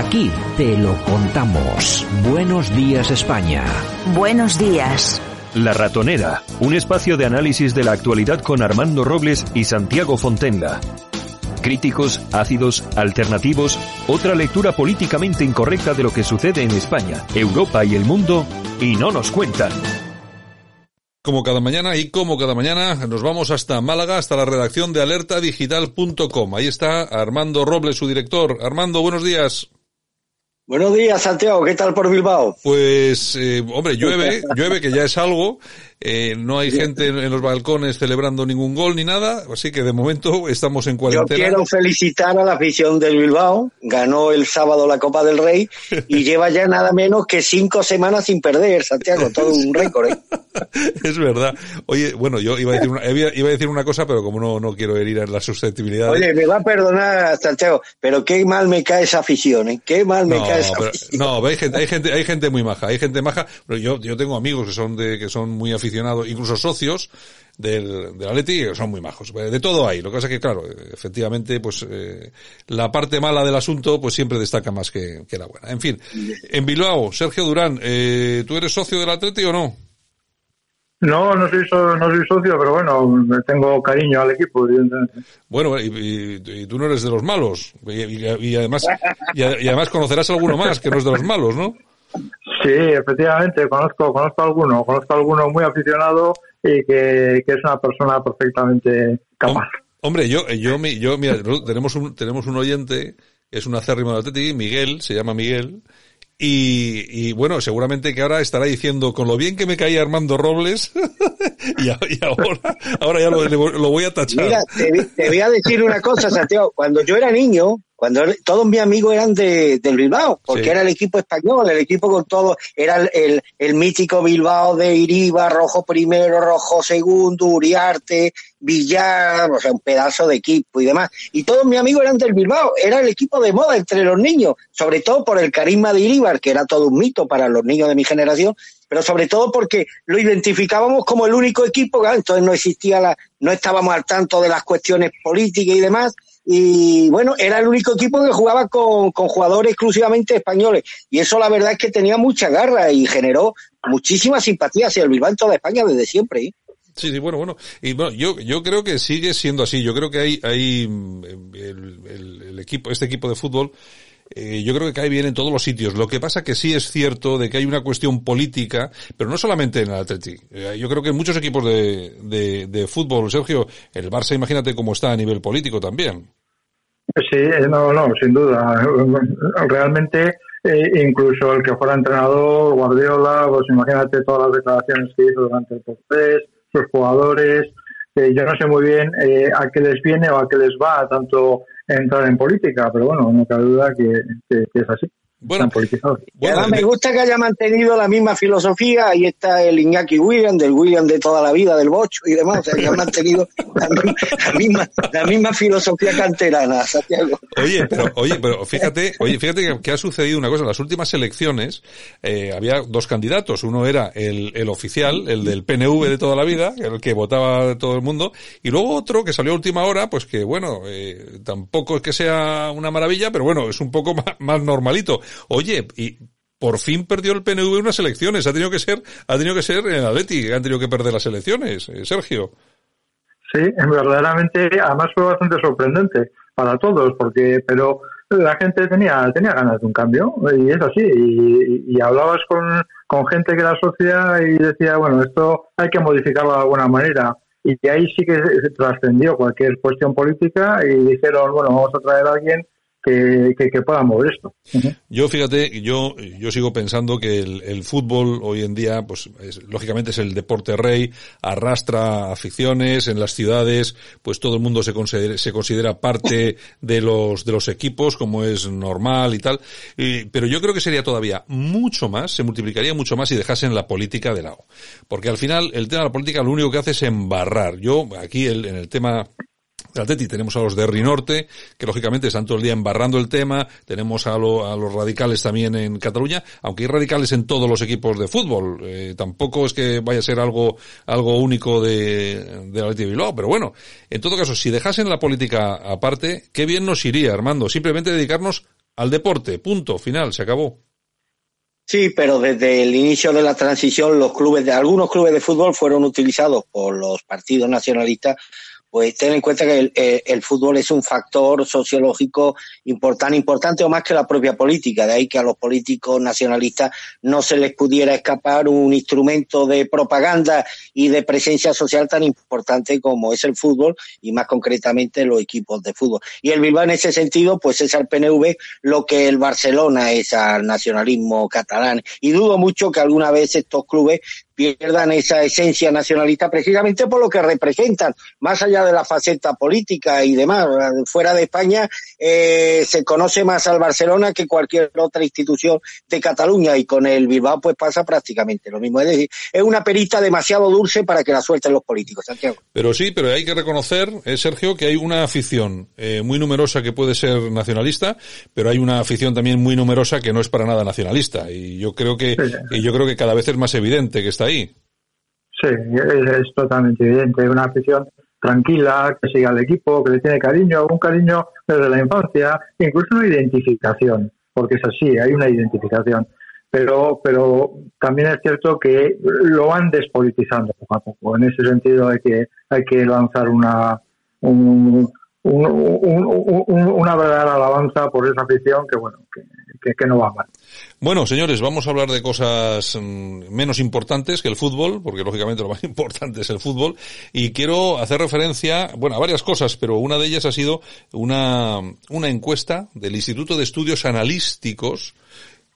Aquí te lo contamos. Buenos días España. Buenos días. La Ratonera, un espacio de análisis de la actualidad con Armando Robles y Santiago Fontenga. Críticos, ácidos, alternativos, otra lectura políticamente incorrecta de lo que sucede en España, Europa y el mundo, y no nos cuentan. Como cada mañana y como cada mañana nos vamos hasta Málaga, hasta la redacción de alertadigital.com. Ahí está Armando Robles, su director. Armando, buenos días. Buenos días, Santiago. ¿Qué tal por Bilbao? Pues, eh, hombre, llueve, llueve, que ya es algo. Eh, no hay gente en los balcones celebrando ningún gol ni nada, así que de momento estamos en cuarentena. Yo quiero felicitar a la afición del Bilbao. Ganó el sábado la Copa del Rey y lleva ya nada menos que cinco semanas sin perder, Santiago. Todo un récord. ¿eh? es verdad. Oye, bueno, yo iba a decir una, iba a decir una cosa, pero como no, no quiero herir la susceptibilidad. Oye, me va a perdonar, Santiago, pero qué mal me cae esa afición, ¿eh? Qué mal me cae esa afición. No, hay gente, hay gente, hay gente muy maja, hay gente maja. Pero yo, yo tengo amigos que son de, que son muy aficionados incluso socios del, del Atleti, que son muy majos. De todo hay. Lo que pasa es que, claro, efectivamente, pues eh, la parte mala del asunto, pues siempre destaca más que, que la buena. En fin, en Bilbao, Sergio Durán, eh, ¿tú eres socio del Atleti o no? No, no soy, no soy socio, pero bueno, tengo cariño al equipo, Bueno, y, y, tú no eres de los malos. Y, además, y, además conocerás a alguno más que no es de los malos, ¿no? Sí, efectivamente, conozco, conozco a alguno, conozco a alguno muy aficionado y que, es una persona perfectamente capaz. Hombre, yo, yo, yo, mira, tenemos un, tenemos un oyente, es un acérrimo de Atleti, Miguel, se llama Miguel, y, y, bueno, seguramente que ahora estará diciendo, con lo bien que me caía Armando Robles, y, ahora, ahora ya lo, lo, voy a tachar. Mira, te, te, voy a decir una cosa, Santiago. Cuando yo era niño, cuando todos mis amigos eran de, del Bilbao, porque era el equipo español, el equipo con todo, era el, el, mítico Bilbao de Iriba, Rojo primero, Rojo segundo, Uriarte, Villar, o sea, un pedazo de equipo y demás. Y todos mis amigos eran del Bilbao, era el equipo de moda entre los niños, sobre todo por el carisma de Iribar, que era todo un mito para los niños de mi generación, pero sobre todo porque lo identificábamos como el único equipo, entonces no existía la, no estábamos al tanto de las cuestiones políticas y demás, y bueno, era el único equipo que jugaba con, jugadores exclusivamente españoles y eso la verdad es que tenía mucha garra y generó muchísima simpatía hacia el Bilbao en toda España desde siempre. ¿eh? Sí, sí, bueno, bueno. Y bueno, yo, yo creo que sigue siendo así. Yo creo que hay, hay mm, el, equipo, este equipo de fútbol, eh, yo creo que cae bien en todos los sitios. Lo que pasa que sí es cierto de que hay una cuestión política, pero no solamente en el Athletic. Eh, yo creo que en muchos equipos de, de, de fútbol, Sergio, el Barça, imagínate cómo está a nivel político también. Sí, eh, no, no, sin duda. Realmente, eh, incluso el que fuera entrenador, Guardiola, pues imagínate todas las declaraciones que hizo durante el proceso, sus jugadores. Eh, yo no sé muy bien a qué les viene o a qué les va tanto entrar en política, pero bueno, no cabe duda que es así. Bueno, me gusta que haya mantenido la misma filosofía. Ahí está el Iñaki William, del William de toda la vida, del Bocho y demás. O sea, que ha mantenido la misma, la misma, filosofía canterana, Santiago. Oye, pero, oye, pero fíjate, oye, fíjate que, ha sucedido una cosa. En las últimas elecciones eh, había dos candidatos. Uno era el, el oficial, el del PNV de toda la vida, el que votaba todo el mundo. Y luego otro que salió a última hora, pues que bueno, eh, tampoco es que sea una maravilla, pero bueno, es un poco más, más normalito. Oye, y por fin perdió el PNV unas elecciones. Ha tenido que ser, ha tenido que ser en Atleti, han tenido que perder las elecciones, eh, Sergio. Sí, verdaderamente, además fue bastante sorprendente para todos, porque, pero la gente tenía, tenía ganas de un cambio, y es así, y, hablabas con, con gente que era socia y decía, bueno, esto hay que modificarlo de alguna manera. Y ahí sí que trascendió cualquier cuestión política y dijeron, bueno, vamos a traer a alguien que, que, puedan mover esto. Yo fíjate, yo, yo sigo pensando que el, fútbol hoy en día, pues lógicamente es el deporte rey, arrastra aficiones en las ciudades, pues todo el mundo se considera, se considera parte de los, de los equipos, como es normal y tal, pero yo creo que sería todavía mucho más, se multiplicaría mucho más si dejasen la política de lado. Porque al final el tema de la política lo único que hace es embarrar. Yo aquí el, en el tema del Atleti tenemos a los de Rinorte, que lógicamente están todo el día embarrando el tema, tenemos a, los radicales también en Cataluña, aunque hay radicales en todos los equipos de fútbol, eh, tampoco es que vaya a ser algo, algo único de, de Atleti Bilbao, pero bueno, en todo caso, si dejasen la política aparte, qué bien nos iría, Armando, simplemente dedicarnos al deporte, punto, final, se acabó. Sí, pero desde el inicio de la transición los clubes de algunos clubes de fútbol fueron utilizados por los partidos nacionalistas pues ten en cuenta que el, eh, fútbol es un factor sociológico importante, importante o más que la propia política. De ahí que a los políticos nacionalistas no se les pudiera escapar un instrumento de propaganda y de presencia social tan importante como es el fútbol y más concretamente los equipos de fútbol. Y el Bilbao en ese sentido, pues es al PNV lo que el Barcelona es al nacionalismo catalán. Y dudo mucho que alguna vez estos clubes pierdan esa esencia nacionalista precisamente por lo que representan, más allá de la faceta política y demás. Fuera de España eh, se conoce más al Barcelona que cualquier otra institución de Cataluña y con el Bilbao pues pasa prácticamente lo mismo. Es decir, es una perita demasiado dulce para que la suelten los políticos, Santiago. Pero sí, pero hay que reconocer, eh, Sergio, que hay una afición eh, muy numerosa que puede ser nacionalista, pero hay una afición también muy numerosa que no es para nada nacionalista. Y yo creo que, y yo creo que cada vez es más evidente que está Sí, es, totalmente evidente. Una afición tranquila, que sigue al equipo, que le tiene cariño, un cariño desde la infancia, incluso una identificación, porque es así, hay una identificación. Pero, pero también es cierto que lo van despolitizando poco a poco. En ese sentido hay que, hay que lanzar una, un, una verdadera alabanza por esa afición que, bueno, que, Bueno, señores, vamos a hablar de cosas mm, menos importantes que el fútbol, porque lógicamente lo más importante es el fútbol, y quiero hacer referencia, bueno, a varias cosas, pero una de ellas ha sido una, una encuesta del Instituto de Estudios Analísticos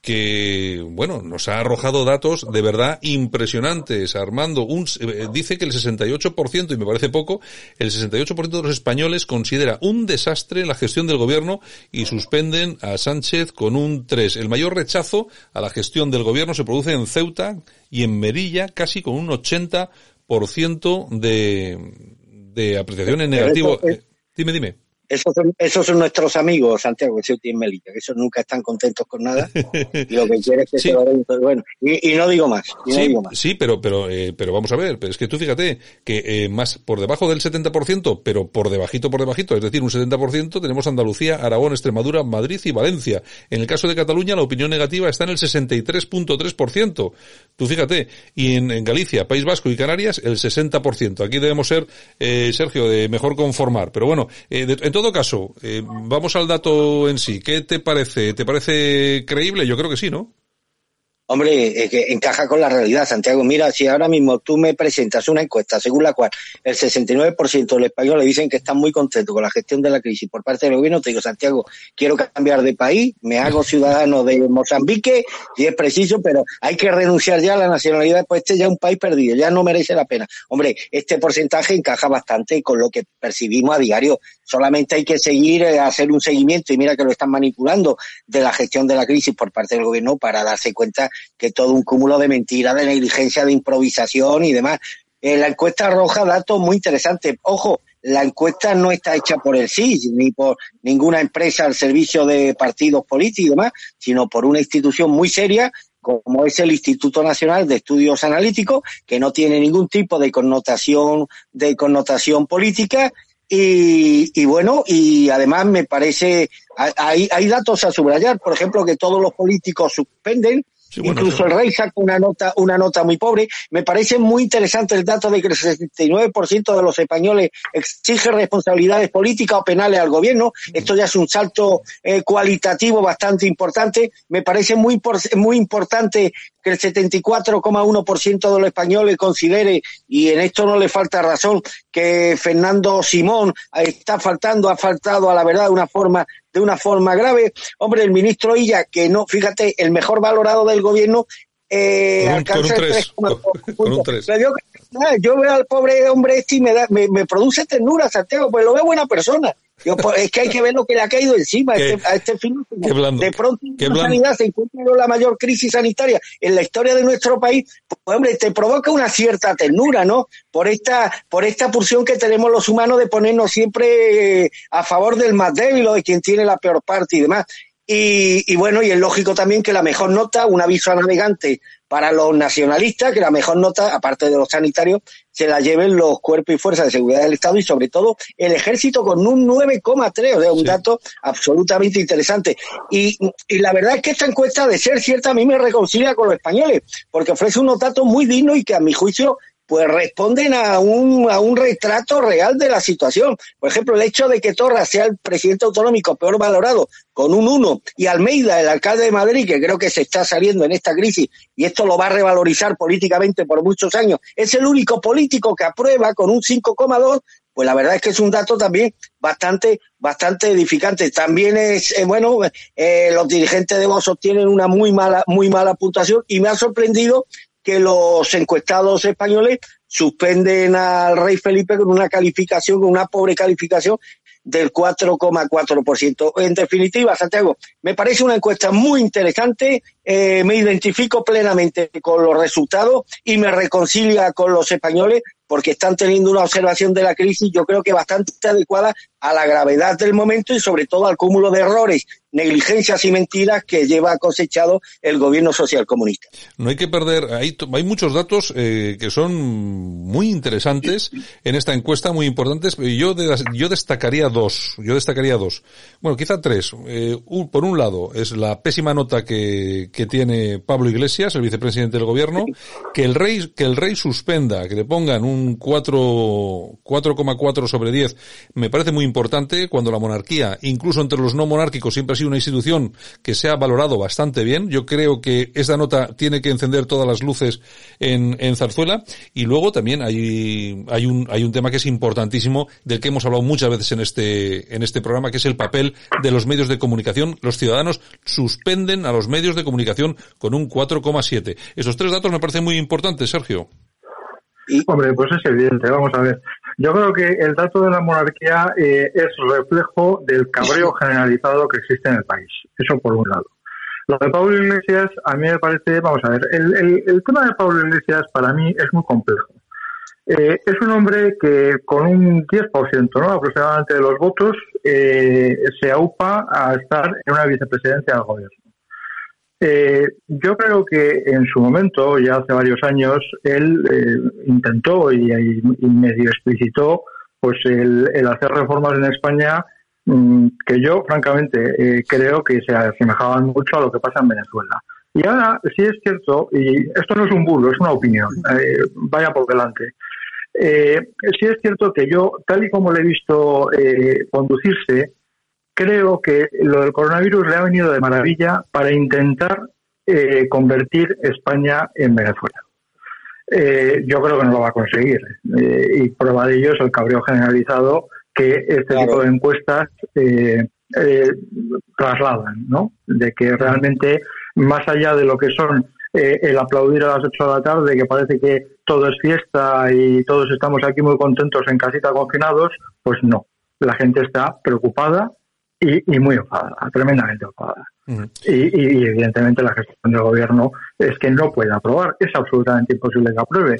que, bueno, nos ha arrojado datos de verdad impresionantes. Armando, un, eh, dice que el 68%, y me parece poco, el 68% de los españoles considera un desastre la gestión del gobierno y suspenden a Sánchez con un 3. El mayor rechazo a la gestión del gobierno se produce en Ceuta y en Merilla, casi con un 80% de, de apreciación en negativo. Dime, dime. Esos son, esos son nuestros amigos, Santiago, Ceuta y Melilla, que esos nunca están contentos con nada y lo que quieren es que se lo den bueno. Y, y, no digo más, y sí, no digo más. Sí, pero, pero, eh, pero vamos a ver, pero es que tú fíjate que eh, más por debajo del 70%, pero por debajito, por debajito, es decir, un 70% tenemos Andalucía, Aragón, Extremadura, Madrid y Valencia. En el caso de Cataluña, la opinión negativa está en el 63.3%. Tú fíjate, y en, en, Galicia, País Vasco y Canarias, el 60%. Aquí debemos ser, eh, Sergio, de mejor conformar. Pero bueno, eh, de, todo caso, eh, vamos al dato en sí. ¿Qué te parece? ¿Te parece creíble? Yo creo que sí, ¿no? Hombre, es que encaja con la realidad, Santiago. Mira, si ahora mismo tú me presentas una encuesta según la cual el 69% de los españoles dicen que están muy contentos con la gestión de la crisis por parte del gobierno, te digo, Santiago, quiero cambiar de país, me hago ciudadano de Mozambique, si es preciso, pero hay que renunciar ya a la nacionalidad, pues este ya es un país perdido, ya no merece la pena. Hombre, este porcentaje encaja bastante con lo que percibimos a diario. Solamente hay que seguir, eh, hacer un seguimiento, y mira que lo están manipulando, de la gestión de la crisis por parte del gobierno para darse cuenta que todo un cúmulo de mentiras, de negligencia, de improvisación y demás. Eh, la encuesta arroja datos muy interesantes. Ojo, la encuesta no está hecha por el CIS ni por ninguna empresa al servicio de partidos políticos y demás, sino por una institución muy seria como es el Instituto Nacional de Estudios Analíticos, que no tiene ningún tipo de connotación, de connotación política, y, y, bueno, y además me parece, hay, hay datos a subrayar, por ejemplo, que todos los políticos suspenden Incluso el rey saca una nota, una nota muy pobre. Me parece muy interesante el dato de que el 69% de los españoles exige responsabilidades políticas o penales al gobierno. Esto ya es un salto eh, cualitativo bastante importante. Me parece muy, muy importante que el 74,1% de los españoles considere, y en esto no le falta razón, que Fernando Simón está faltando, ha faltado a la verdad de una forma de una forma grave. Hombre, el ministro Illa, que no, fíjate, el mejor valorado del gobierno, eh, alcanza el 3, yo, veo al pobre hombre este y me, da, me, me produce ternura, Santiago, pues lo veo buena persona. Yo, pues, es que hay que ver lo que le ha caído encima a este, a este fin. De pronto la sanidad se encuentra la mayor crisis sanitaria en la historia de nuestro país. Pues, hombre, te provoca una cierta ternura, ¿no? Por esta, por esta pulsión que tenemos los humanos de ponernos siempre eh, a favor del más débil o de quien tiene la peor parte y demás. Y, y bueno, y es lógico también que la mejor nota, un aviso a navegante para los nacionalistas, que la mejor nota, aparte de los sanitarios, se la lleven los cuerpos y fuerzas de seguridad del Estado y sobre todo el ejército con un 9,3, o sea, un dato absolutamente interesante. Y, y la verdad es que esta encuesta, de ser cierta, a mí me reconcilia con los españoles, porque ofrece unos datos muy dignos y que a mi juicio pues responden a un, a un retrato real de la situación. Por ejemplo, el hecho de que Torra sea el presidente autonómico peor valorado con un 1 y Almeida, el alcalde de Madrid, que creo que se está saliendo en esta crisis y esto lo va a revalorizar políticamente por muchos años, es el único político que aprueba con un 5,2, pues la verdad es que es un dato también bastante bastante edificante. También es, eh, bueno, eh, los dirigentes de Vox obtienen una muy mala, muy mala puntuación y me ha sorprendido que los encuestados españoles suspenden al rey Felipe con una calificación, con una pobre calificación del 4,4%. En definitiva, Santiago, me parece una encuesta muy interesante, eh, me identifico plenamente con los resultados y me reconcilia con los españoles porque están teniendo una observación de la crisis, yo creo que bastante adecuada a la gravedad del momento y sobre todo al cúmulo de errores, negligencias y mentiras que lleva cosechado el gobierno social comunista. No hay que perder, hay, hay muchos datos eh, que son muy interesantes en esta encuesta, muy importantes, yo, yo destacaría dos, yo destacaría dos. Bueno, quizá tres. Eh, por un lado, es la pésima nota que, que tiene Pablo Iglesias, el vicepresidente del gobierno, que el rey, que el rey suspenda, que le pongan un 4,4 sobre 10, me parece muy importante cuando la monarquía, incluso entre los no monárquicos, siempre ha sido una institución que se ha valorado bastante bien. Yo creo que esta nota tiene que encender todas las luces en, en Zarzuela. Y luego también hay, hay un, hay un tema que es importantísimo, del que hemos hablado muchas veces en este, en este programa, que es el papel de los medios de comunicación. Los ciudadanos suspenden a los medios de comunicación con un 4,7. Esos tres datos me parecen muy importantes, Sergio. Hombre, pues es evidente, vamos a ver. Yo creo que el dato de la monarquía eh, es reflejo del cabreo generalizado que existe en el país. Eso por un lado. Lo de Pablo Iglesias, a mí me parece, vamos a ver, el, el, tema de Pablo Iglesias para mí es muy complejo. Eh, es un hombre que con un 10% ¿no? aproximadamente de los votos eh, se aupa a estar en una vicepresidencia del gobierno. Eh, yo creo que en su momento, ya hace varios años, él eh, intentó y, medio explicitó pues el, hacer reformas en España mm, que yo, francamente, eh, creo que se asemejaban mucho a lo que pasa en Venezuela. Y ahora, sí es cierto, y esto no es un bulo, es una opinión, vaya por delante. sí es cierto que yo, tal y como le he visto conducirse, creo que lo del coronavirus le ha venido de maravilla para intentar eh, convertir España en Venezuela. Eh, yo creo que no lo va a conseguir. Eh, y prueba de ello es el cabreo generalizado que este tipo de encuestas trasladan, ¿no? De que realmente, más allá de lo que son el aplaudir a las 8 de la tarde, que parece que todo es fiesta y todos estamos aquí muy contentos en casita confinados, pues no. La gente está preocupada y, muy enfadada, tremendamente enfadada. y, evidentemente la gestión del gobierno es que no puede aprobar, es absolutamente imposible que apruebe.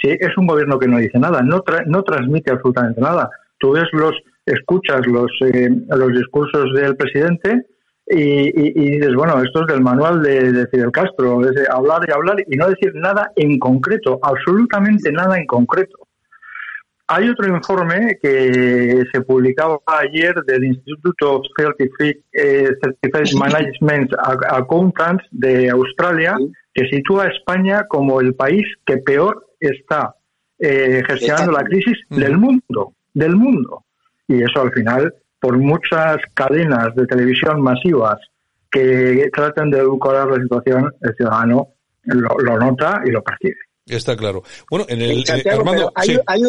Si es un gobierno que no dice nada, no, no transmite absolutamente nada. Tú ves los, escuchas los, eh, los discursos del presidente y, dices, bueno, esto es del manual de, de Fidel Castro, es hablar y hablar y no decir nada en concreto, absolutamente nada en concreto. Hay otro informe que se publicaba ayer del Instituto of Certified, eh, Management Accountants de Australia, que sitúa a España como el país que peor está eh, gestionando la crisis del mundo, del mundo. Y eso al final, por muchas cadenas de televisión masivas que tratan de educar la situación, el ciudadano lo nota y lo percibe. Está claro. Bueno, en el. hay,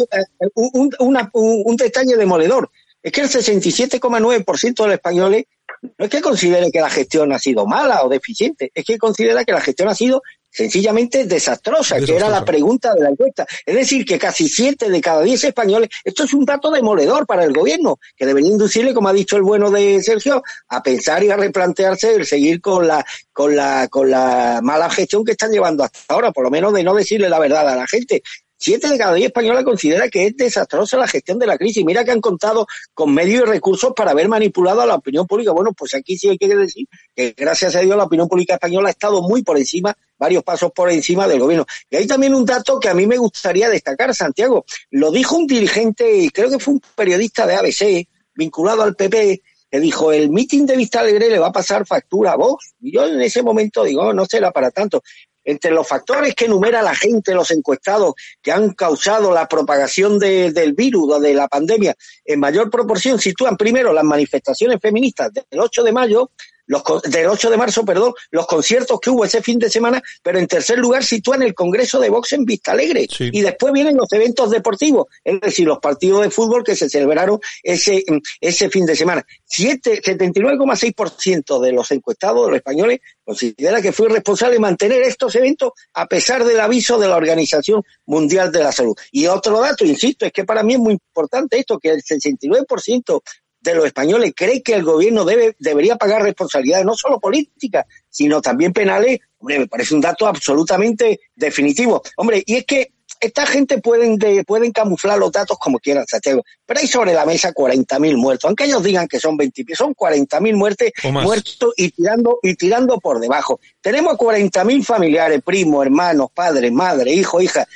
un, un, detalle demoledor. Es que el 67,9% de los españoles no es que considere que la gestión ha sido mala o deficiente, es que considera que la gestión ha sido sencillamente desastrosa, que era la pregunta de la encuesta. Es decir, que casi siete de cada diez españoles, esto es un dato demoledor para el gobierno, que debería inducirle, como ha dicho el bueno de Sergio, a pensar y a replantearse el seguir con la, con la, con la mala gestión que están llevando hasta ahora, por lo menos de no decirle la verdad a la gente. Siete de cada diez españoles considera que es desastrosa la gestión de la crisis. Mira que han contado con medios y recursos para haber manipulado a la opinión pública. Bueno, pues aquí sí hay que decir que gracias a Dios la opinión pública española ha estado muy por encima, varios pasos por encima del gobierno. Y hay también un dato que a mí me gustaría destacar, Santiago. Lo dijo un dirigente, creo que fue un periodista de ABC, vinculado al PP, que dijo, el mitin de Vista Alegre le va a pasar factura a vos. Y yo en ese momento digo, no será para tanto entre los factores que enumera la gente, los encuestados, que han causado la propagación del virus o de la pandemia, en mayor proporción sitúan primero las manifestaciones feministas del 8 de mayo, los, del 8 de marzo, perdón, los conciertos que hubo ese fin de semana, pero en tercer lugar sitúan el Congreso de Vox en Vista Alegre. Y después vienen los eventos deportivos, es decir, los partidos de fútbol que se celebraron ese, ese fin de semana. 79,6% de los encuestados de los españoles considera que fue responsable mantener estos eventos a pesar del aviso de la Organización Mundial de la Salud. Y otro dato, insisto, es que para mí es muy importante esto, que el 69% de los españoles cree que el gobierno debe, debería pagar responsabilidades no solo políticas, sino también penales, hombre, me parece un dato absolutamente definitivo. Hombre, y es que esta gente pueden, pueden camuflar los datos como quieran, Santiago, pero hay sobre la mesa 40.000 muertos, aunque ellos digan que son 20, son 40.000 muertes, muertos y tirando, y tirando por debajo. Tenemos 40.000 familiares, primos, hermanos, padres, madre, hijo, hija,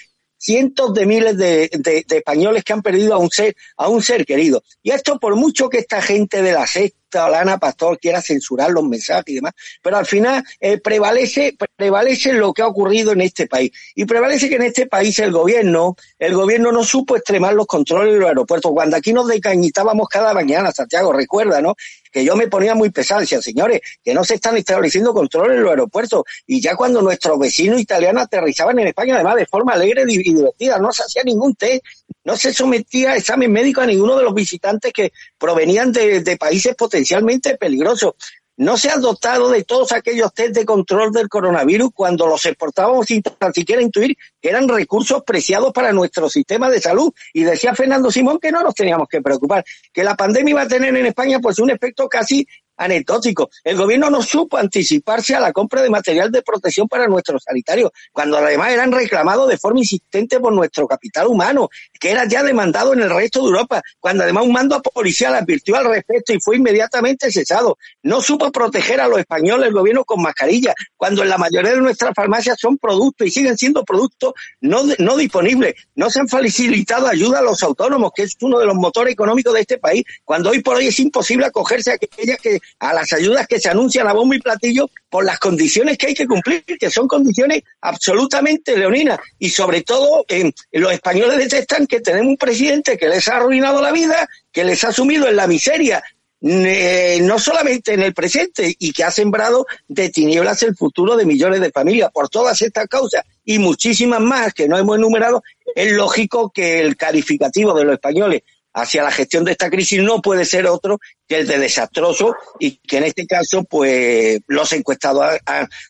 cientos de miles de, españoles que han perdido a un ser, a un ser querido. Y esto por mucho que esta gente de la secta, Lana Pastor, quiera censurar los mensajes y demás, pero al final eh, prevalece, prevalece lo que ha ocurrido en este país. Y prevalece que en este país el gobierno, el gobierno no supo extremar los controles de los aeropuertos. Cuando aquí nos decañitábamos cada mañana, Santiago, recuerda, ¿no? Que yo me ponía muy pesado, decía, señores, que no se están estableciendo controles en los aeropuertos. Y ya cuando nuestros vecinos italianos aterrizaban en España, además de forma alegre y divertida, no se hacía ningún test, no se sometía a examen médico a ninguno de los visitantes que provenían de, de países potencialmente peligrosos no se han dotado de todos aquellos test de control del coronavirus cuando los exportábamos sin tan siquiera intuir eran recursos preciados para nuestro sistema de salud. Y decía Fernando Simón que no nos teníamos que preocupar, que la pandemia iba a tener en España pues un efecto casi anecdótico. El gobierno no supo anticiparse a la compra de material de protección para nuestros sanitarios, cuando además eran reclamados de forma insistente por nuestro capital humano, que era ya demandado en el resto de Europa, cuando además un mando policial advirtió al respecto y fue inmediatamente cesado. No supo proteger a los españoles el gobierno con mascarilla, cuando en la mayoría de nuestras farmacias son productos y siguen siendo productos no, no disponibles. No se han facilitado ayuda a los autónomos, que es uno de los motores económicos de este país, cuando hoy por hoy es imposible acogerse a aquellas que a las ayudas que se anuncian a bombo y platillo por las condiciones que hay que cumplir, que son condiciones absolutamente leoninas. Y sobre todo, los españoles detestan que tenemos un presidente que les ha arruinado la vida, que les ha sumido en la miseria, no solamente en el presente, y que ha sembrado de tinieblas el futuro de millones de familias. Por todas estas causas y muchísimas más que no hemos enumerado, es lógico que el calificativo de los españoles hacia la gestión de esta crisis no puede ser otro que el de desastroso y que en este caso pues los encuestados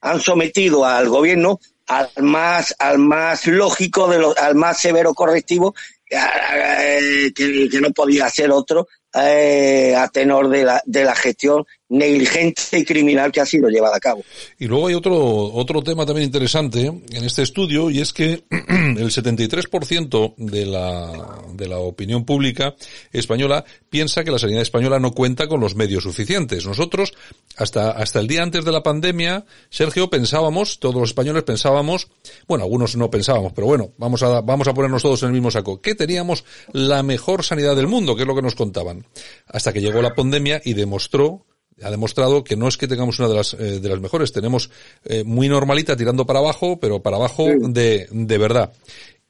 han, sometido al gobierno al más al más lógico de los al más severo correctivo eh, que, que no podía ser otro eh, a tenor de la, de la gestión negligente y criminal que ha sido llevada a cabo. Y luego hay otro, otro tema también interesante en este estudio y es que el 73% de la, de la opinión pública española piensa que la sanidad española no cuenta con los medios suficientes. Nosotros, hasta, hasta el día antes de la pandemia, Sergio, pensábamos, todos los españoles pensábamos, bueno, algunos no pensábamos, pero bueno, vamos a, vamos a ponernos todos en el mismo saco, que teníamos la mejor sanidad del mundo, que es lo que nos contaban hasta que llegó la pandemia y demostró ha demostrado que no es que tengamos una de las eh, de las mejores, tenemos eh, muy normalita tirando para abajo, pero para abajo de, de verdad.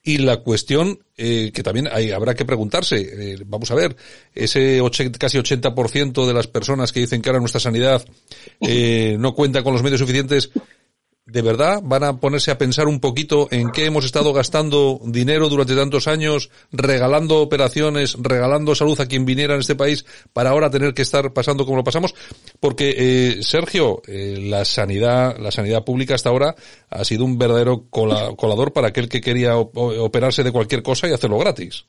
Y la cuestión eh, que también hay, habrá que preguntarse, vamos a ver, ese casi 80% de las personas que dicen que ahora nuestra sanidad no cuenta con los medios suficientes, ¿De verdad van a ponerse a pensar un poquito en qué hemos estado gastando dinero durante tantos años, regalando operaciones, regalando salud a quien viniera en este país, para ahora tener que estar pasando como lo pasamos? Porque, eh, Sergio, eh, la sanidad, la sanidad pública hasta ahora ha sido un verdadero colador para aquel que quería operarse de cualquier cosa y hacerlo gratis.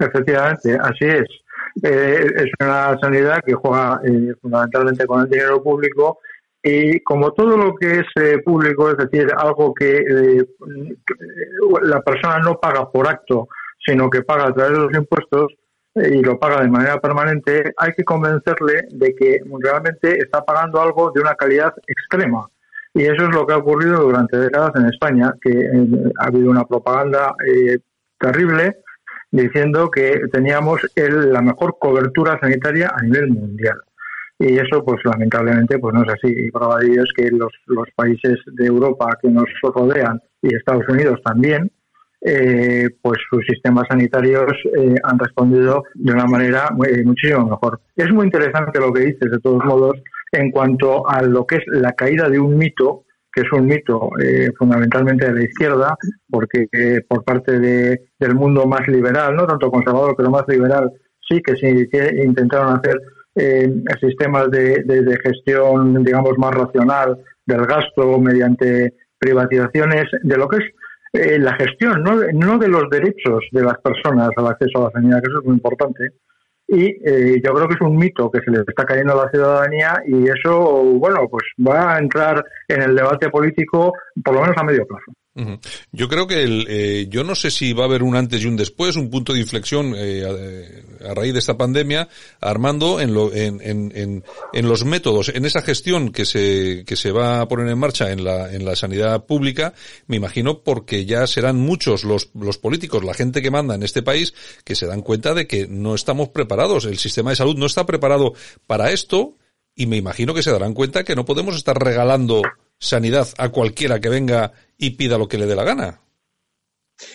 Efectivamente, así es. Eh, es una sanidad que juega fundamentalmente con el dinero público Y como todo lo que es eh, público, es decir, algo que eh, la persona no paga por acto, sino que paga a través de los impuestos eh, y lo paga de manera permanente, hay que convencerle de que realmente está pagando algo de una calidad extrema. Y eso es lo que ha ocurrido durante décadas en España, que ha habido una propaganda terrible diciendo que teníamos el, la mejor cobertura sanitaria a nivel mundial. Y eso, pues lamentablemente, pues no es así. Y ello es que los, los países de Europa que nos rodean y Estados Unidos también, eh, pues sus sistemas sanitarios eh, han respondido de una manera muy, muchísimo mejor. Es muy interesante lo que dices, de todos modos, en cuanto a lo que es la caída de un mito que es un mito eh, fundamentalmente de la izquierda, porque eh, por parte de, del mundo más liberal, no tanto conservador, pero más liberal, sí que sí intentaron hacer eh, sistemas de, de, gestión, digamos, más racional del gasto mediante privatizaciones, de lo que es eh, la gestión, no, no de los derechos de las personas al acceso a la sanidad, que eso es muy importante, y eh, yo creo que es un mito que se le está cayendo a la ciudadanía y eso, bueno, pues va a entrar en el debate político por lo menos a medio plazo. Yo creo que el, eh, yo no sé si va a haber un antes y un después, un punto de inflexión eh, a, raíz de esta pandemia, Armando, en, lo, en, en, en, los métodos, en esa gestión que se, que se va a poner en marcha en la, en la sanidad pública, me imagino porque ya serán muchos los, los políticos, la gente que manda en este país, que se dan cuenta de que no estamos preparados, el sistema de salud no está preparado para esto, y me imagino que se darán cuenta que no podemos estar regalando sanidad a cualquiera que venga y pida lo que le dé la gana.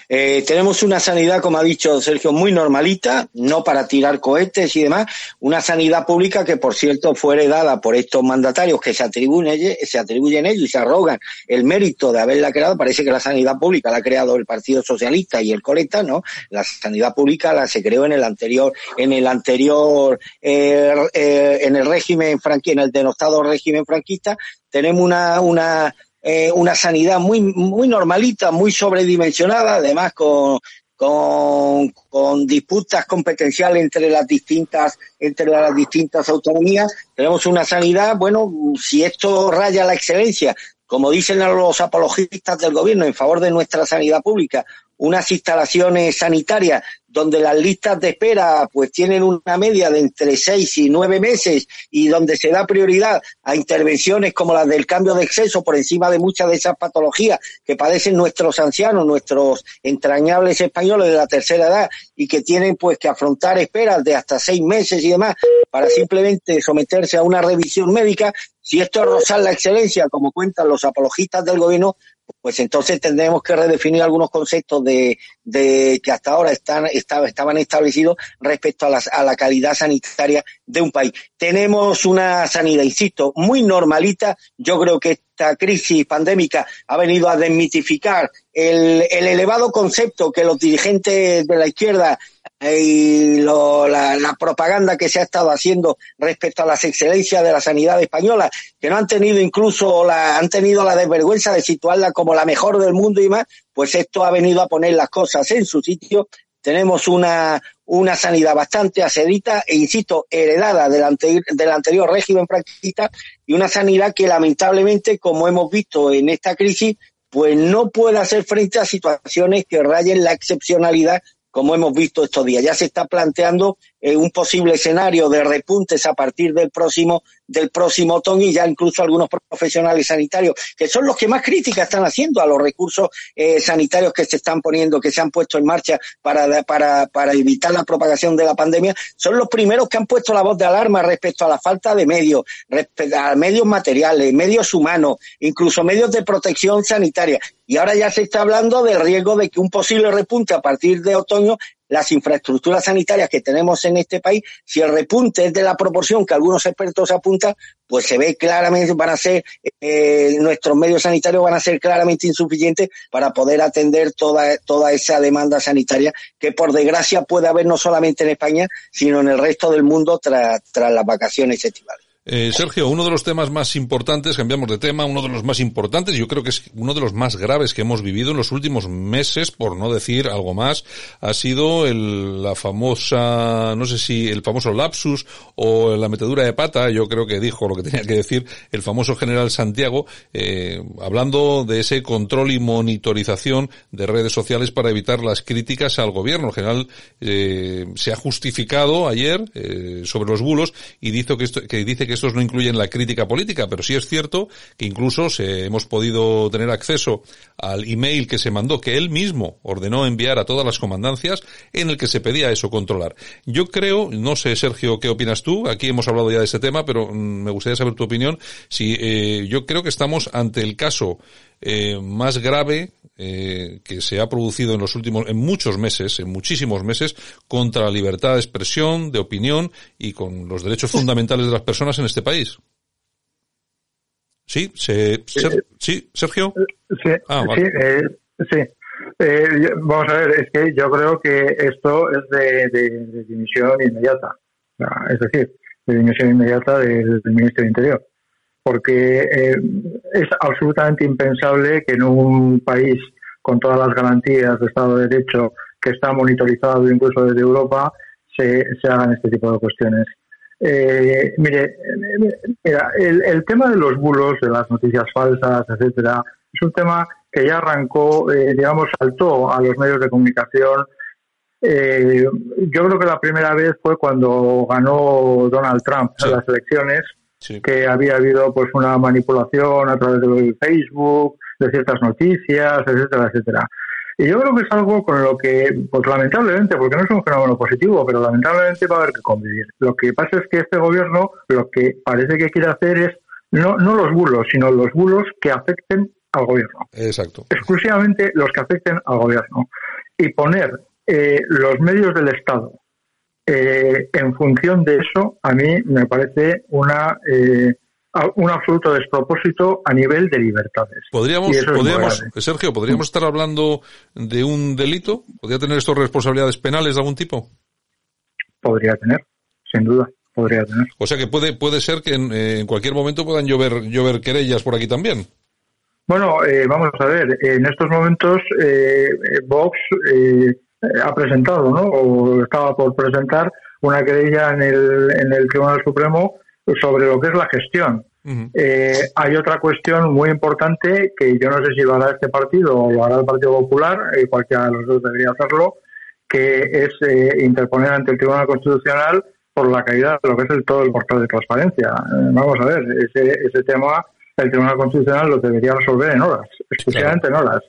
Eh, tenemos una sanidad, como ha dicho Sergio, muy normalita, no para tirar cohetes y demás, una sanidad pública que, por cierto, fue heredada por estos mandatarios que se atribuyen, se atribuyen ellos y se arrogan el mérito de haberla creado. Parece que la sanidad pública la ha creado el Partido Socialista y el Coleta, ¿no? La sanidad pública la se creó en el anterior, en el anterior, eh, eh, en el régimen franquista, en el denostado régimen franquista. Tenemos una, una eh, una sanidad muy, muy normalita, muy sobredimensionada, además con, con, con, disputas competenciales entre las distintas entre las distintas autonomías tenemos una sanidad bueno si esto raya la excelencia como dicen los apologistas del gobierno en favor de nuestra sanidad pública unas instalaciones sanitarias donde las listas de espera pues tienen una media de entre seis y nueve meses y donde se da prioridad a intervenciones como las del cambio de exceso por encima de muchas de esas patologías que padecen nuestros ancianos, nuestros entrañables españoles de la tercera edad y que tienen pues que afrontar esperas de hasta seis meses y demás para simplemente someterse a una revisión médica, si esto es rozar la excelencia, como cuentan los apologistas del gobierno, pues entonces tendremos que redefinir algunos conceptos de, de que hasta ahora están, estaban establecidos respecto a la, a la calidad sanitaria de un país. Tenemos una sanidad, insisto, muy normalita. Yo creo que esta crisis pandémica ha venido a desmitificar el, el elevado concepto que los dirigentes de la izquierda y lo, la, propaganda que se ha estado haciendo respecto a las excelencias de la sanidad española, que no han tenido incluso la, han tenido la desvergüenza de situarla como la mejor del mundo y más, pues esto ha venido a poner las cosas en su sitio. Tenemos una, una sanidad bastante asedita e, insisto, heredada del, anterior, del anterior régimen franquista y una sanidad que lamentablemente, como hemos visto en esta crisis, pues no puede hacer frente a situaciones que rayen la excepcionalidad como hemos visto estos días. Ya se está planteando eh, un posible escenario de repuntes a partir del próximo del próximo otoño y ya incluso algunos profesionales sanitarios que son los que más crítica están haciendo a los recursos eh, sanitarios que se están poniendo, que se han puesto en marcha para, para, para evitar la propagación de la pandemia, son los primeros que han puesto la voz de alarma respecto a la falta de medios, respecto a medios materiales, medios humanos, incluso medios de protección sanitaria. Y ahora ya se está hablando del riesgo de que un posible repunte a partir de otoño las infraestructuras sanitarias que tenemos en este país, si el repunte es de la proporción que algunos expertos apuntan, pues se ve claramente, van a ser, eh, nuestros medios sanitarios van a ser claramente insuficientes para poder atender toda, toda esa demanda sanitaria que por desgracia puede haber no solamente en España, sino en el resto del mundo tras, tras las vacaciones estivales. Eh, Sergio, uno de los temas más importantes, cambiamos de tema, uno de los más importantes, yo creo que es uno de los más graves que hemos vivido en los últimos meses, por no decir algo más, ha sido el, la famosa, no sé si el famoso lapsus o la metedura de pata, yo creo que dijo lo que tenía que decir el famoso general Santiago, eh, hablando de ese control y monitorización de redes sociales para evitar las críticas al gobierno. El general eh, se ha justificado ayer sobre los bulos y dice que, esto, que dice que estos no incluyen la crítica política, pero sí es cierto que incluso hemos podido tener acceso al email que se mandó, que él mismo ordenó enviar a todas las comandancias, en el que se pedía eso, controlar. Yo creo, no sé Sergio, ¿qué opinas tú? Aquí hemos hablado ya de ese tema, pero mm, me gustaría saber tu opinión. Si eh, yo creo que estamos ante el caso eh, más grave eh, que se ha producido en los últimos, en muchos meses, en muchísimos meses, contra la libertad de expresión, de opinión y con los derechos fundamentales de las personas en este país. Sí, se, sí, Sergio. Sí, ah, sí, eh, sí. Eh, vamos a ver, es que yo creo que esto es de, de, dimisión inmediata. Es decir, de dimisión inmediata del, del Ministerio de Interior porque eh, es absolutamente impensable que en un país con todas las garantías de Estado de Derecho que está monitorizado incluso desde Europa se, se hagan este tipo de cuestiones. Eh, mire, mira, el, el, tema de los bulos, de las noticias falsas, etcétera, es un tema que ya arrancó, eh, digamos, saltó a los medios de comunicación. Eh, yo creo que la primera vez fue cuando ganó Donald Trump en las elecciones que había habido pues una manipulación a través de Facebook, de ciertas noticias, etcétera, etcétera. Y yo creo que es algo con lo que, pues lamentablemente, porque no es un fenómeno positivo, pero lamentablemente va a haber que convivir. Lo que pasa es que este gobierno lo que parece que quiere hacer es no, no los bulos, sino los bulos que afecten al gobierno. Exacto. Exclusivamente los que afecten al gobierno. Y poner eh, los medios del Estado eh, en función de eso, a mí me parece una eh, un absoluto despropósito a nivel de libertades. Podríamos, podríamos Sergio, ¿podríamos estar hablando de un delito? ¿Podría tener esto responsabilidades penales de algún tipo? Podría tener, sin duda. Podría tener. O sea que puede, puede ser que en, eh, cualquier momento puedan llover, llover querellas por aquí también. Bueno, eh, vamos a ver, en estos momentos eh, Vox ha presentado, ¿no? O estaba por presentar una querella en el, en el Tribunal Supremo sobre lo que es la gestión. eh, hay otra cuestión muy importante que yo no sé si lo hará este partido o lo hará el Partido Popular, eh, cualquiera de los dos debería hacerlo, que es eh, interponer ante el Tribunal Constitucional por la caída de lo que es el, todo el portal de transparencia. Eh, vamos a ver, ese, ese tema el Tribunal Constitucional lo debería resolver en horas, exclusivamente en horas.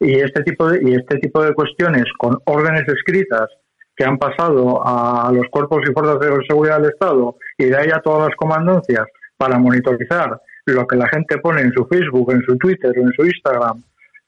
Y este tipo de y este tipo de cuestiones con órdenes escritas que han pasado a los cuerpos y fuerzas de seguridad del Estado y de ahí a todas las comandancias para monitorizar lo que la gente pone en su Facebook, en su Twitter o en su Instagram,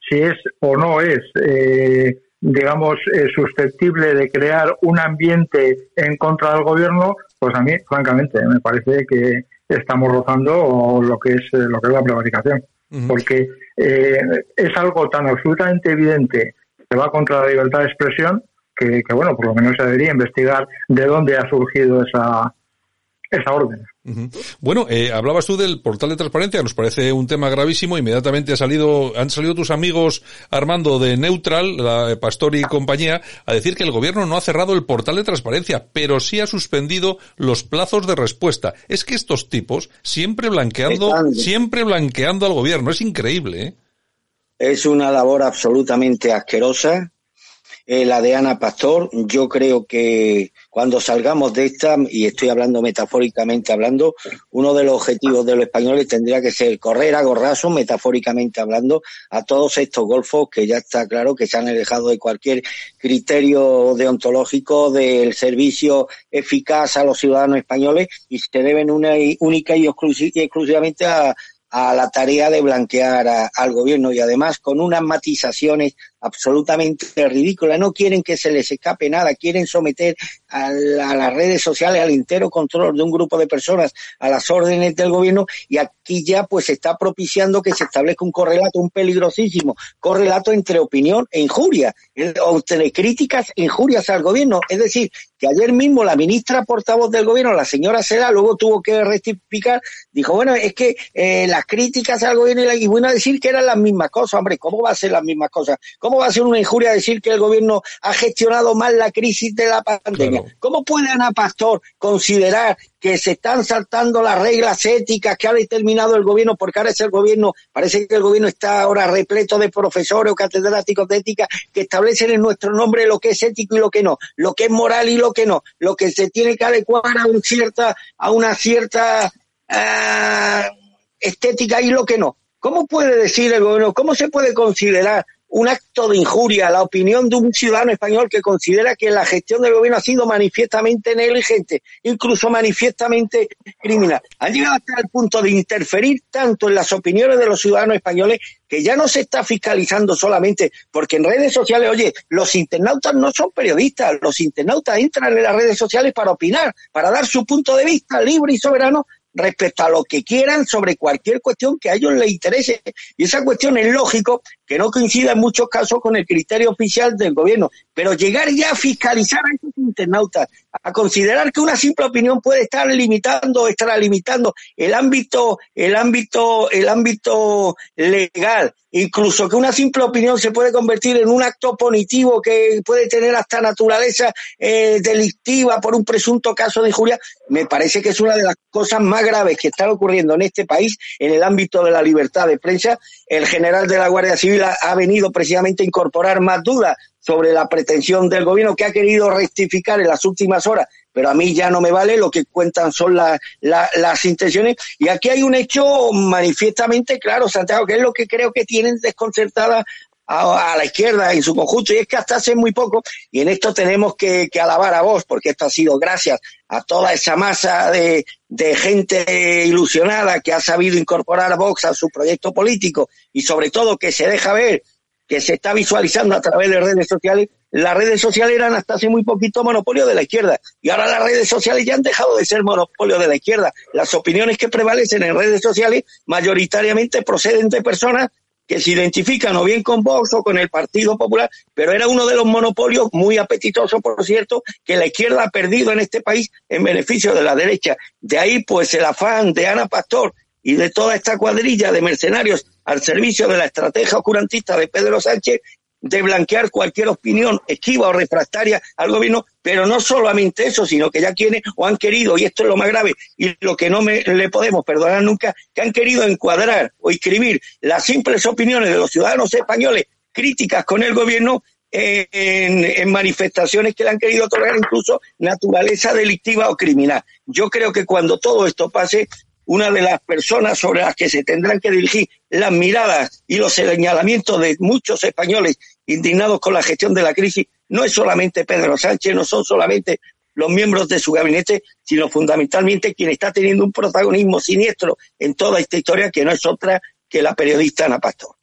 si es o no es, eh, digamos, eh, susceptible de crear un ambiente en contra del gobierno, pues a mí, francamente, me parece que estamos rozando lo que es eh, lo que es la prevaricación, porque eh, es algo tan absolutamente evidente que va contra la libertad de expresión que, que, bueno, por lo menos se debería investigar de dónde ha surgido esa esa orden. Bueno, eh, hablabas tú del portal de transparencia, nos parece un tema gravísimo. Inmediatamente ha salido, han salido tus amigos Armando de Neutral, la Pastor y compañía, a decir que el gobierno no ha cerrado el portal de transparencia, pero sí ha suspendido los plazos de respuesta. Es que estos tipos siempre blanqueando, siempre blanqueando al gobierno, es increíble. ¿eh? Es una labor absolutamente asquerosa eh, la de Ana Pastor. Yo creo que cuando salgamos de esta, y estoy hablando metafóricamente hablando, uno de los objetivos de los españoles tendría que ser correr a gorrazo, metafóricamente hablando, a todos estos golfos que ya está claro que se han alejado de cualquier criterio deontológico del servicio eficaz a los ciudadanos españoles y se deben una única y exclusivamente a, a la tarea de blanquear a, al gobierno y además con unas matizaciones absolutamente ridícula. No quieren que se les escape nada, quieren someter a, las redes sociales al entero control de un grupo de personas a las órdenes del gobierno y aquí ya pues se está propiciando que se establezca un correlato, un peligrosísimo correlato entre opinión e injuria, entre críticas e injurias al gobierno. Es decir, que ayer mismo la ministra portavoz del gobierno, la señora Seda, luego tuvo que rectificar, dijo, bueno, es que eh, las críticas al gobierno y, bueno a decir que eran las mismas cosas, hombre, ¿cómo va a ser las mismas cosas? ¿Cómo va a ser una injuria decir que el gobierno ha gestionado mal la crisis de la pandemia? ¿Cómo puede Ana Pastor considerar que se están saltando las reglas éticas que ha determinado el gobierno, porque ahora es el gobierno, parece que el gobierno está ahora repleto de profesores o catedráticos de ética que establecen en nuestro nombre lo que es ético y lo que no, lo que es moral y lo que no, lo que se tiene que adecuar a, un cierta, a una cierta uh, estética y lo que no. ¿Cómo puede decir el gobierno, cómo se puede considerar un acto de injuria a la opinión de un ciudadano español que considera que la gestión del gobierno ha sido manifiestamente negligente, incluso manifiestamente criminal. Han llegado hasta el punto de interferir tanto en las opiniones de los ciudadanos españoles que ya no se está fiscalizando solamente, porque en redes sociales, oye, los internautas no son periodistas, los internautas entran en las redes sociales para opinar, para dar su punto de vista libre y soberano respecto a lo que quieran sobre cualquier cuestión que a ellos les interese. Y esa cuestión es lógico que no coincida en muchos casos con el criterio oficial del gobierno. Pero llegar ya a fiscalizar a esos internautas, a considerar que una simple opinión puede estar limitando, estará limitando el ámbito, el ámbito, el ámbito legal, incluso que una simple opinión se puede convertir en un acto punitivo que puede tener hasta naturaleza eh, delictiva por un presunto caso de injuria, me parece que es una de las cosas más graves que están ocurriendo en este país en el ámbito de la libertad de prensa. El general de la Guardia Civil ha, venido precisamente a incorporar más dudas sobre la pretensión del gobierno que ha querido rectificar en las últimas horas, pero a mí ya no me vale, lo que cuentan son las intenciones. Y aquí hay un hecho manifiestamente claro, Santiago, que es lo que creo que tienen desconcertada a, la izquierda en su conjunto, y es que hasta hace muy poco, y en esto tenemos que, alabar a vos, porque esto ha sido gracias a toda esa masa de, de gente ilusionada que ha sabido incorporar a Vox a su proyecto político y sobre todo que se deja ver que se está visualizando a través de redes sociales, las redes sociales eran hasta hace muy poquito monopolio de la izquierda y ahora las redes sociales ya han dejado de ser monopolio de la izquierda. Las opiniones que prevalecen en redes sociales mayoritariamente proceden de personas que se identifican o bien con Vox o con el Partido Popular, pero era uno de los monopolios muy apetitosos, por cierto, que la izquierda ha perdido en este país en beneficio de la derecha. De ahí, pues, el afán de Ana Pastor y de toda esta cuadrilla de mercenarios al servicio de la estrategia oscurantista de Pedro Sánchez de blanquear cualquier opinión esquiva o refractaria al gobierno, pero no solamente eso, sino que ya quieren o han querido, y esto es lo más grave, y lo que no me, le podemos perdonar nunca, que han querido encuadrar o escribir las simples opiniones de los ciudadanos españoles críticas con el gobierno en, manifestaciones que le han querido otorgar incluso naturaleza delictiva o criminal. Yo creo que cuando todo esto pase, una de las personas sobre las que se tendrán que dirigir las miradas y los señalamientos de muchos españoles indignados con la gestión de la crisis no es solamente Pedro Sánchez, no son solamente los miembros de su gabinete, sino fundamentalmente quien está teniendo un protagonismo siniestro en toda esta historia que no es otra que la periodista Ana Pastor.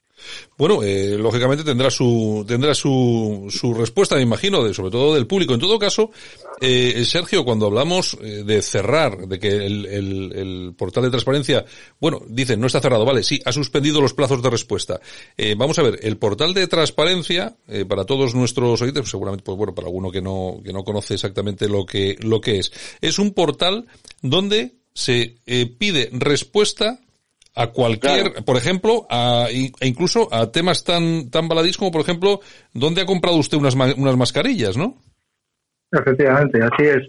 Bueno, eh, lógicamente tendrá su tendrá su, su respuesta, me imagino, de, sobre todo del público. En todo caso, eh, Sergio, cuando hablamos eh, de cerrar, de que el, el, el, portal de transparencia, bueno, dicen no está cerrado, vale, sí, ha suspendido los plazos de respuesta. Eh, vamos a ver, el portal de transparencia eh, para todos nuestros oyentes, pues seguramente, pues bueno, para alguno que no que no conoce exactamente lo que lo que es, es un portal donde se eh, pide respuesta a cualquier, por ejemplo, a, e incluso a temas tan, tan baladís como, por ejemplo, ¿dónde ha comprado usted unas, unas mascarillas, no? Efectivamente, así es.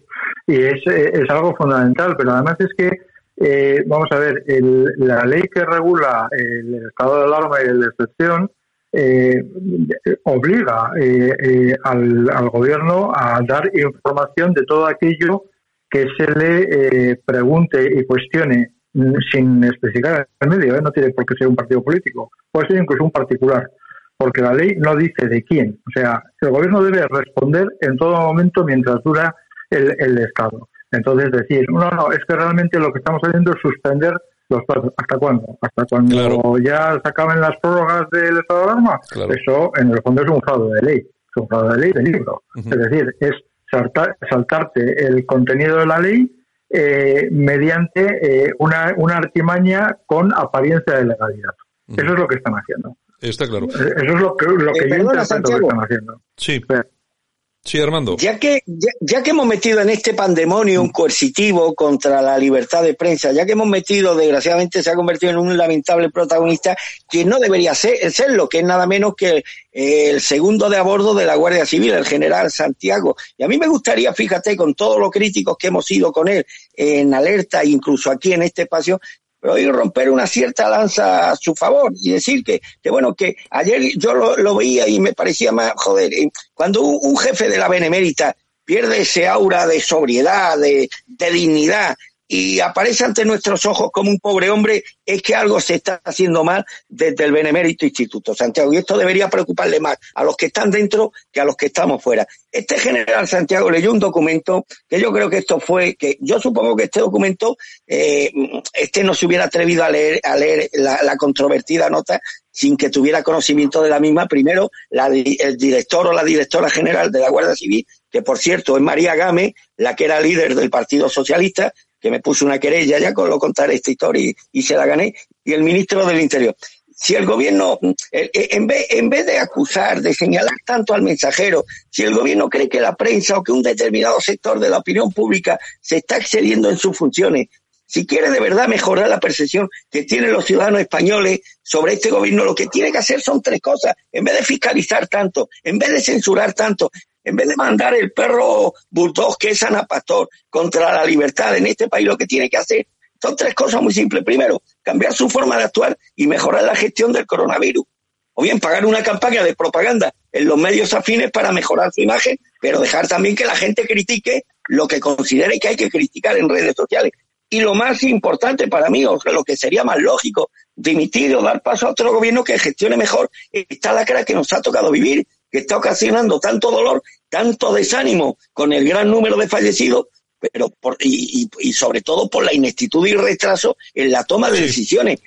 Y es, es algo fundamental, pero además es que, eh, vamos a ver, el, la ley que regula el estado de alarma y de excepción eh, obliga eh, eh, al, al, gobierno a dar información de todo aquello que se le eh, pregunte y cuestione sin especificar el medio, ¿eh? no tiene por qué ser un partido político, puede ser incluso un particular, porque la ley no dice de quién. O sea, el gobierno debe responder en todo momento mientras dura el, el Estado. Entonces decir, no, no, es que realmente lo que estamos haciendo es suspender los plazos. ¿Hasta cuándo? ¿Hasta cuando ya se acaben las prórrogas del estado de alarma? Eso, en el fondo, es un fraude de ley. Es un fraude de ley de libro. Es decir, es saltarte el contenido de la ley eh, mediante eh, una, una artimaña con apariencia de legalidad. Eso es lo que están haciendo. Está claro. Eso es lo que, lo que yo interpreto que están haciendo. Sí. Sí, Armando. Ya que, ya, que hemos metido en este pandemonio un coercitivo contra la libertad de prensa, ya que hemos metido, desgraciadamente, se ha convertido en un lamentable protagonista que no debería ser, serlo, que es nada menos que eh, el segundo de a bordo de la Guardia Civil, el general Santiago. Y a mí me gustaría, fíjate, con todos los críticos que hemos ido con él en alerta, incluso aquí en este espacio, pero hoy romper una cierta lanza a su favor y decir que, que bueno, que ayer yo lo, veía y me parecía más, joder, eh, cuando un, jefe de la Benemérita pierde ese aura de sobriedad, de, de dignidad, y aparece ante nuestros ojos como un pobre hombre, es que algo se está haciendo mal desde el Benemérito Instituto Santiago. Y esto debería preocuparle más a los que están dentro que a los que estamos fuera. Este general Santiago leyó un documento que yo creo que esto fue, que yo supongo que este documento, eh, este no se hubiera atrevido a leer, a leer la, controvertida nota sin que tuviera conocimiento de la misma. Primero, el director o la directora general de la Guardia Civil, que por cierto es María Game, la que era líder del Partido Socialista, que me puso una querella, ya con lo contaré esta historia y, se la gané, y el ministro del Interior. Si el gobierno, eh, en vez, en vez de acusar, de señalar tanto al mensajero, si el gobierno cree que la prensa o que un determinado sector de la opinión pública se está excediendo en sus funciones, si quiere de verdad mejorar la percepción que tienen los ciudadanos españoles sobre este gobierno, lo que tiene que hacer son tres cosas. En vez de fiscalizar tanto, en vez de censurar tanto, en vez de mandar el perro bulldog que es Ana Pastor contra la libertad en este país, lo que tiene que hacer son tres cosas muy simples. Primero, cambiar su forma de actuar y mejorar la gestión del coronavirus. O bien pagar una campaña de propaganda en los medios afines para mejorar su imagen, pero dejar también que la gente critique lo que considere que hay que criticar en redes sociales. Y lo más importante para mí, o lo que sería más lógico, dimitir o dar paso a otro gobierno que gestione mejor esta lacra que nos ha tocado vivir que está ocasionando tanto dolor, tanto desánimo con el gran número de fallecidos, pero por, y, y, sobre todo por la ineptitud y retraso en la toma de decisiones.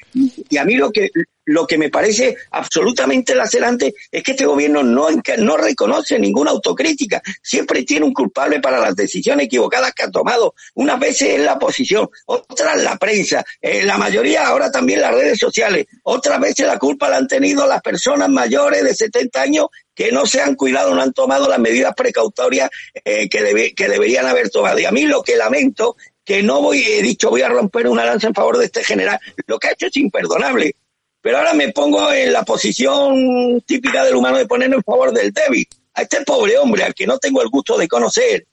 Y a mí lo que lo que me parece absolutamente lacerante es que este gobierno no, no reconoce ninguna autocrítica, siempre tiene un culpable para las decisiones equivocadas que ha tomado. Unas veces es la oposición, otras la prensa, eh, la mayoría ahora también las redes sociales, otras veces la culpa la han tenido las personas mayores de 70 años que no se han cuidado, no han tomado las medidas precautorias eh, que, que deberían haber tomado. Y a mí lo que lamento, que no voy, he dicho, voy a romper una lanza en favor de este general, lo que ha hecho es imperdonable. Pero ahora me pongo en la posición típica del humano de ponerme en favor del débil. A este pobre hombre, al que no tengo el gusto de conocer,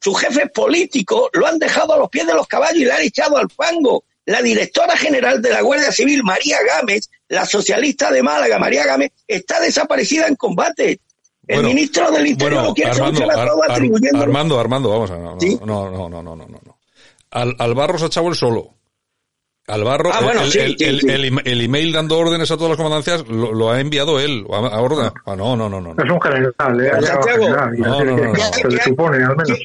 sus jefes políticos lo han dejado a los pies de los caballos y le han echado al fango. La directora general de la Guardia Civil, María Gámez, la socialista de Málaga, María Gámez, está desaparecida en combate. El ministro del Interior lo quiere Armando, atribuyendo. Armando, Armando, vamos a. No, no, no, no, no, no, no. Al, al Barros ha echado el solo. Albarro, ah, el, email dando órdenes a todas las comandancias lo, ha enviado él, a, orden. Ah, no, no, no, no. Es un general, ¿eh? No, no, no, Se le supone, al menos.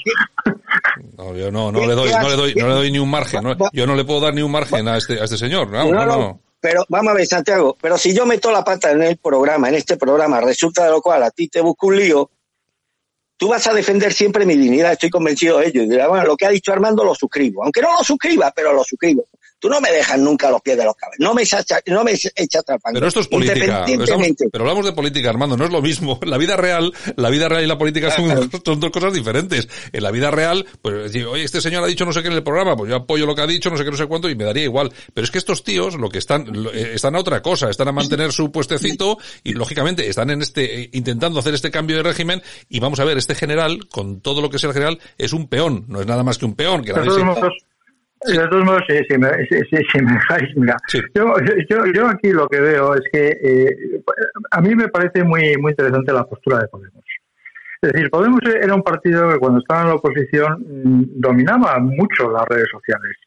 No, yo no, no le doy, no le doy, no le doy ni un margen. yo no le puedo dar ni un margen a este, a este señor. No, no, no. Pero vamos a ver, Santiago, pero si yo meto la pata en el programa, en este programa, resulta de lo cual a ti te busco un lío, tú vas a defender siempre mi dignidad, estoy convencido de ello. Y dirás, bueno, lo que ha dicho Armando lo suscribo. Aunque no lo suscriba, pero lo suscribo. Tú no me dejas nunca los pies de los caballos. No me echa, no me echa Pero esto es política. pero hablamos de política, Armando, no es lo mismo. La vida real, la vida real y la política son, dos cosas diferentes. En la vida real, pues decir, oye, este señor ha dicho no sé qué en el programa, pues yo apoyo lo que ha dicho, no sé qué, no sé cuánto, y me daría igual. Pero es que estos tíos lo que están, eh, están a otra cosa, están a mantener su puestecito y lógicamente están en este, eh, intentando hacer este cambio de régimen y vamos a ver, este general, con todo lo que sea el general, es un peón, no es nada más que un peón. Que de todos modos, si, me, dejáis, mira, yo, yo, yo, aquí lo que veo es que eh, a mí me parece muy, muy interesante la postura de Podemos. Es decir, Podemos era un partido que cuando estaba en la oposición mm, dominaba mucho las redes sociales.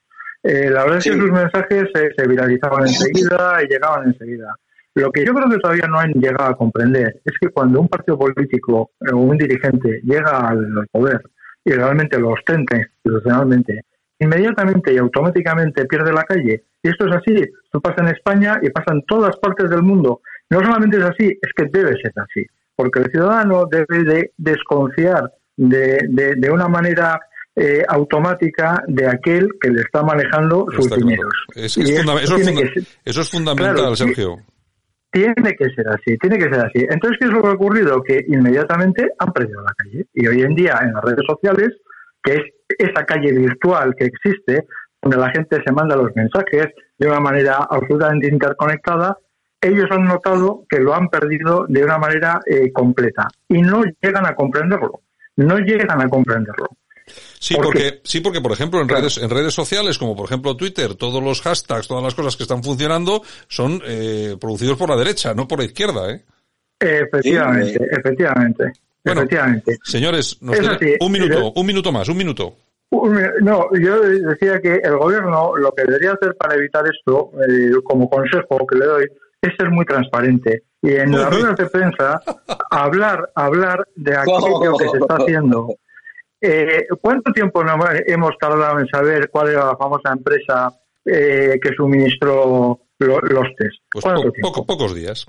Eh, la verdad es que sus mensajes se, viralizaban enseguida y llegaban enseguida. Lo que yo creo que todavía no han llegado a comprender es que cuando un partido político o un dirigente llega al poder y realmente lo ostenta institucionalmente inmediatamente y automáticamente pierde la calle. Y esto es así. Esto pasa en España y pasa en todas partes del mundo. No solamente es así, es que debe ser así. Porque el ciudadano debe de desconfiar de, de, una manera eh, automática de aquel que le está manejando sus dineros. eso, es fundamental, Sergio. Tiene que ser así, tiene que ser así. Entonces, ¿qué es lo que ha ocurrido? Que inmediatamente han perdido la calle. Y hoy en día en las redes sociales, que es esa calle virtual que existe, donde la gente se manda los mensajes de una manera absolutamente interconectada, ellos han notado que lo han perdido de una manera eh, completa y no llegan a comprenderlo. No llegan a comprenderlo. Sí, porque, sí, porque por ejemplo en redes, en redes sociales, como por ejemplo Twitter, todos los hashtags, todas las cosas que están funcionando son eh, producidos por la derecha, no por la izquierda, ¿eh? Efectivamente, efectivamente. Efectivamente. Señores, un minuto, un minuto más, un minuto. No, yo decía que el gobierno lo que debería hacer para evitar esto, eh, como consejo que le doy, es ser muy transparente y en las ruedas de prensa hablar hablar de aquello que se está haciendo eh, ¿Cuánto tiempo hemos tardado en saber cuál era la famosa empresa eh, que suministró los test? Pues pocos días.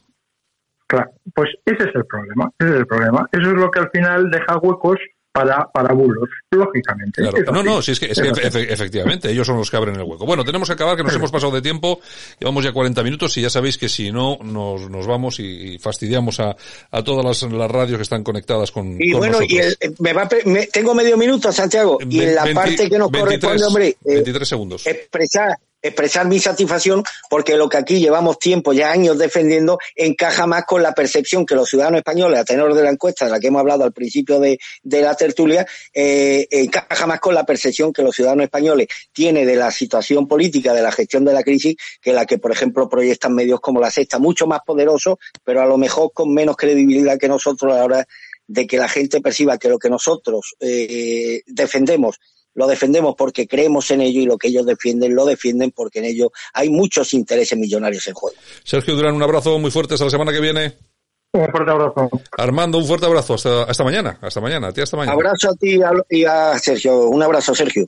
Claro, pues ese es el problema, ese es el problema. Eso es lo que al final deja huecos para, para bulos, lógicamente. No, no, sí, es que, efectivamente, ellos son los que abren el hueco. Bueno, tenemos que acabar, que nos hemos pasado de tiempo, llevamos ya 40 minutos y ya sabéis que si no, nos, nos vamos y, fastidiamos a, a todas las, las, radios que están conectadas con Y bueno, y me va, tengo medio minuto, Santiago, y en la parte que nos corresponde, hombre, 23 eh, segundos. expresar expresar mi satisfacción porque lo que aquí llevamos tiempo, ya años defendiendo, encaja más con la percepción que los ciudadanos españoles, a tenor de la encuesta de la que hemos hablado al principio de, la tertulia, eh, encaja más con la percepción que los ciudadanos españoles tienen de la situación política, de la gestión de la crisis, que la que, por ejemplo, proyectan medios como la Sexta, mucho más poderosos, pero a lo mejor con menos credibilidad que nosotros a la hora de que la gente perciba que lo que nosotros eh, defendemos lo defendemos porque creemos en ello y lo que ellos defienden lo defienden porque en ello hay muchos intereses millonarios en juego. Sergio Durán, un abrazo muy fuerte hasta la semana que viene. Un fuerte abrazo. Armando, un fuerte abrazo. Hasta, hasta mañana. Hasta mañana. A ti hasta mañana. Abrazo a ti y a Sergio. Un abrazo, Sergio.